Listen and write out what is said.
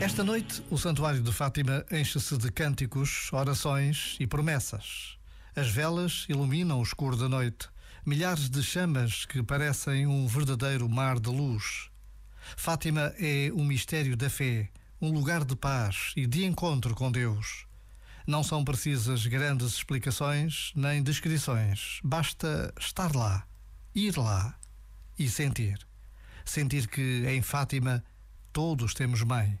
Esta noite, o Santuário de Fátima enche-se de cânticos, orações e promessas. As velas iluminam o escuro da noite, milhares de chamas que parecem um verdadeiro mar de luz. Fátima é o mistério da fé, um lugar de paz e de encontro com Deus. Não são precisas grandes explicações nem descrições, basta estar lá, ir lá e sentir. Sentir que em Fátima todos temos mãe